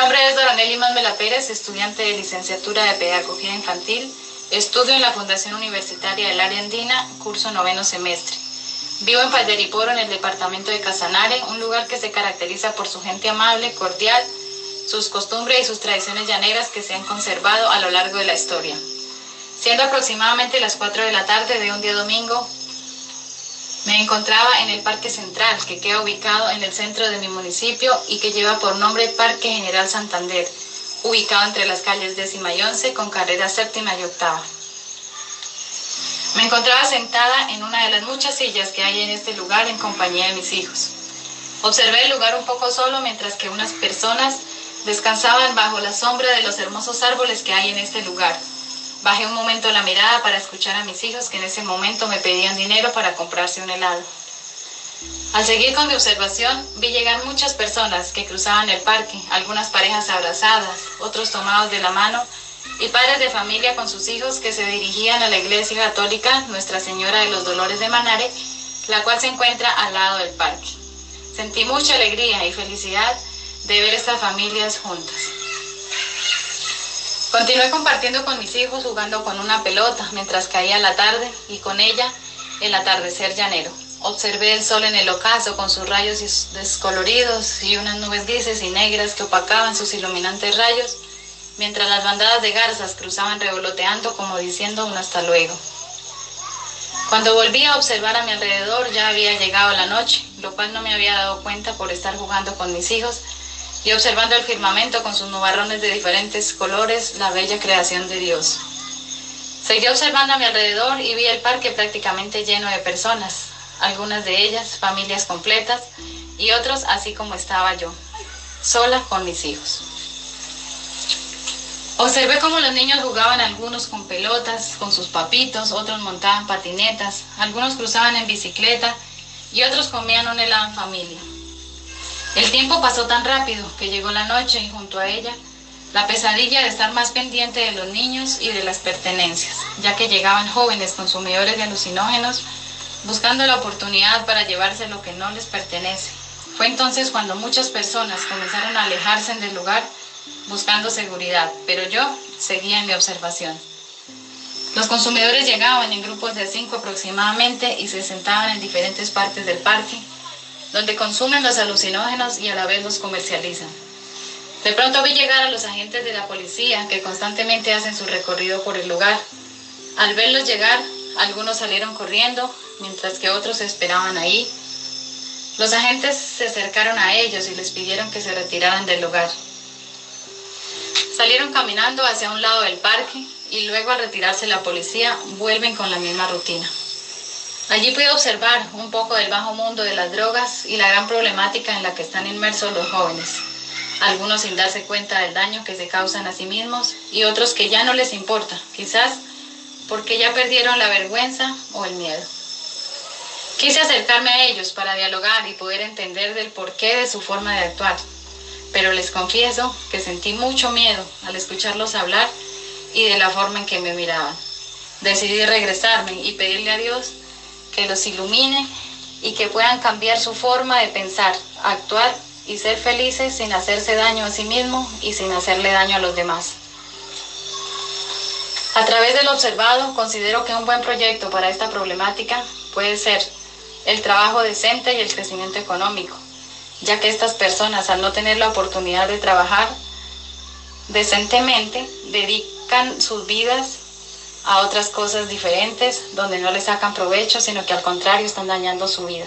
nombre es Doronelli Masmela Pérez, estudiante de licenciatura de Pedagogía Infantil. Estudio en la Fundación Universitaria del Área Andina, curso noveno semestre. Vivo en Palderiporo, en el departamento de Casanare, un lugar que se caracteriza por su gente amable, cordial, sus costumbres y sus tradiciones llaneras que se han conservado a lo largo de la historia. Siendo aproximadamente las 4 de la tarde de un día domingo, me encontraba en el Parque Central, que queda ubicado en el centro de mi municipio y que lleva por nombre Parque General Santander, ubicado entre las calles décima y once con carrera séptima y octava. Me encontraba sentada en una de las muchas sillas que hay en este lugar en compañía de mis hijos. Observé el lugar un poco solo mientras que unas personas descansaban bajo la sombra de los hermosos árboles que hay en este lugar Bajé un momento la mirada para escuchar a mis hijos que en ese momento me pedían dinero para comprarse un helado. Al seguir con mi observación, vi llegar muchas personas que cruzaban el parque, algunas parejas abrazadas, otros tomados de la mano y padres de familia con sus hijos que se dirigían a la iglesia católica Nuestra Señora de los Dolores de Manare, la cual se encuentra al lado del parque. Sentí mucha alegría y felicidad de ver estas familias juntas. Continué compartiendo con mis hijos jugando con una pelota mientras caía la tarde y con ella el atardecer llanero. Observé el sol en el ocaso con sus rayos descoloridos y unas nubes grises y negras que opacaban sus iluminantes rayos, mientras las bandadas de garzas cruzaban revoloteando como diciendo un hasta luego. Cuando volví a observar a mi alrededor ya había llegado la noche, lo cual no me había dado cuenta por estar jugando con mis hijos y observando el firmamento con sus nubarrones de diferentes colores, la bella creación de Dios. Seguí observando a mi alrededor y vi el parque prácticamente lleno de personas, algunas de ellas familias completas y otros así como estaba yo, sola con mis hijos. Observé cómo los niños jugaban algunos con pelotas, con sus papitos, otros montaban patinetas, algunos cruzaban en bicicleta y otros comían un helado en familia. El tiempo pasó tan rápido que llegó la noche y junto a ella la pesadilla de estar más pendiente de los niños y de las pertenencias, ya que llegaban jóvenes consumidores de alucinógenos buscando la oportunidad para llevarse lo que no les pertenece. Fue entonces cuando muchas personas comenzaron a alejarse del lugar buscando seguridad, pero yo seguía en mi observación. Los consumidores llegaban en grupos de cinco aproximadamente y se sentaban en diferentes partes del parque donde consumen los alucinógenos y a la vez los comercializan. De pronto vi llegar a los agentes de la policía que constantemente hacen su recorrido por el lugar. Al verlos llegar, algunos salieron corriendo, mientras que otros esperaban ahí. Los agentes se acercaron a ellos y les pidieron que se retiraran del lugar. Salieron caminando hacia un lado del parque y luego al retirarse la policía vuelven con la misma rutina. Allí pude observar un poco del bajo mundo de las drogas y la gran problemática en la que están inmersos los jóvenes, algunos sin darse cuenta del daño que se causan a sí mismos y otros que ya no les importa, quizás porque ya perdieron la vergüenza o el miedo. Quise acercarme a ellos para dialogar y poder entender del porqué de su forma de actuar, pero les confieso que sentí mucho miedo al escucharlos hablar y de la forma en que me miraban. Decidí regresarme y pedirle a Dios que los ilumine y que puedan cambiar su forma de pensar, actuar y ser felices sin hacerse daño a sí mismo y sin hacerle daño a los demás. A través del observado, considero que un buen proyecto para esta problemática puede ser el trabajo decente y el crecimiento económico, ya que estas personas al no tener la oportunidad de trabajar decentemente dedican sus vidas a otras cosas diferentes donde no le sacan provecho, sino que al contrario están dañando su vida.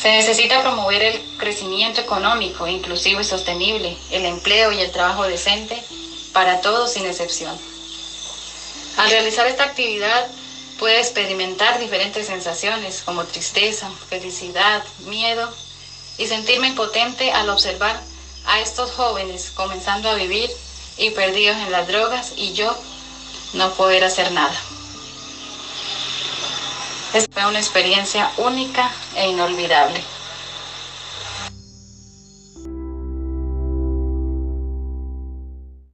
Se necesita promover el crecimiento económico, inclusivo y sostenible, el empleo y el trabajo decente para todos sin excepción. Al realizar esta actividad puede experimentar diferentes sensaciones como tristeza, felicidad, miedo y sentirme impotente al observar a estos jóvenes comenzando a vivir y perdidos en las drogas y yo no poder hacer nada. Es una experiencia única e inolvidable.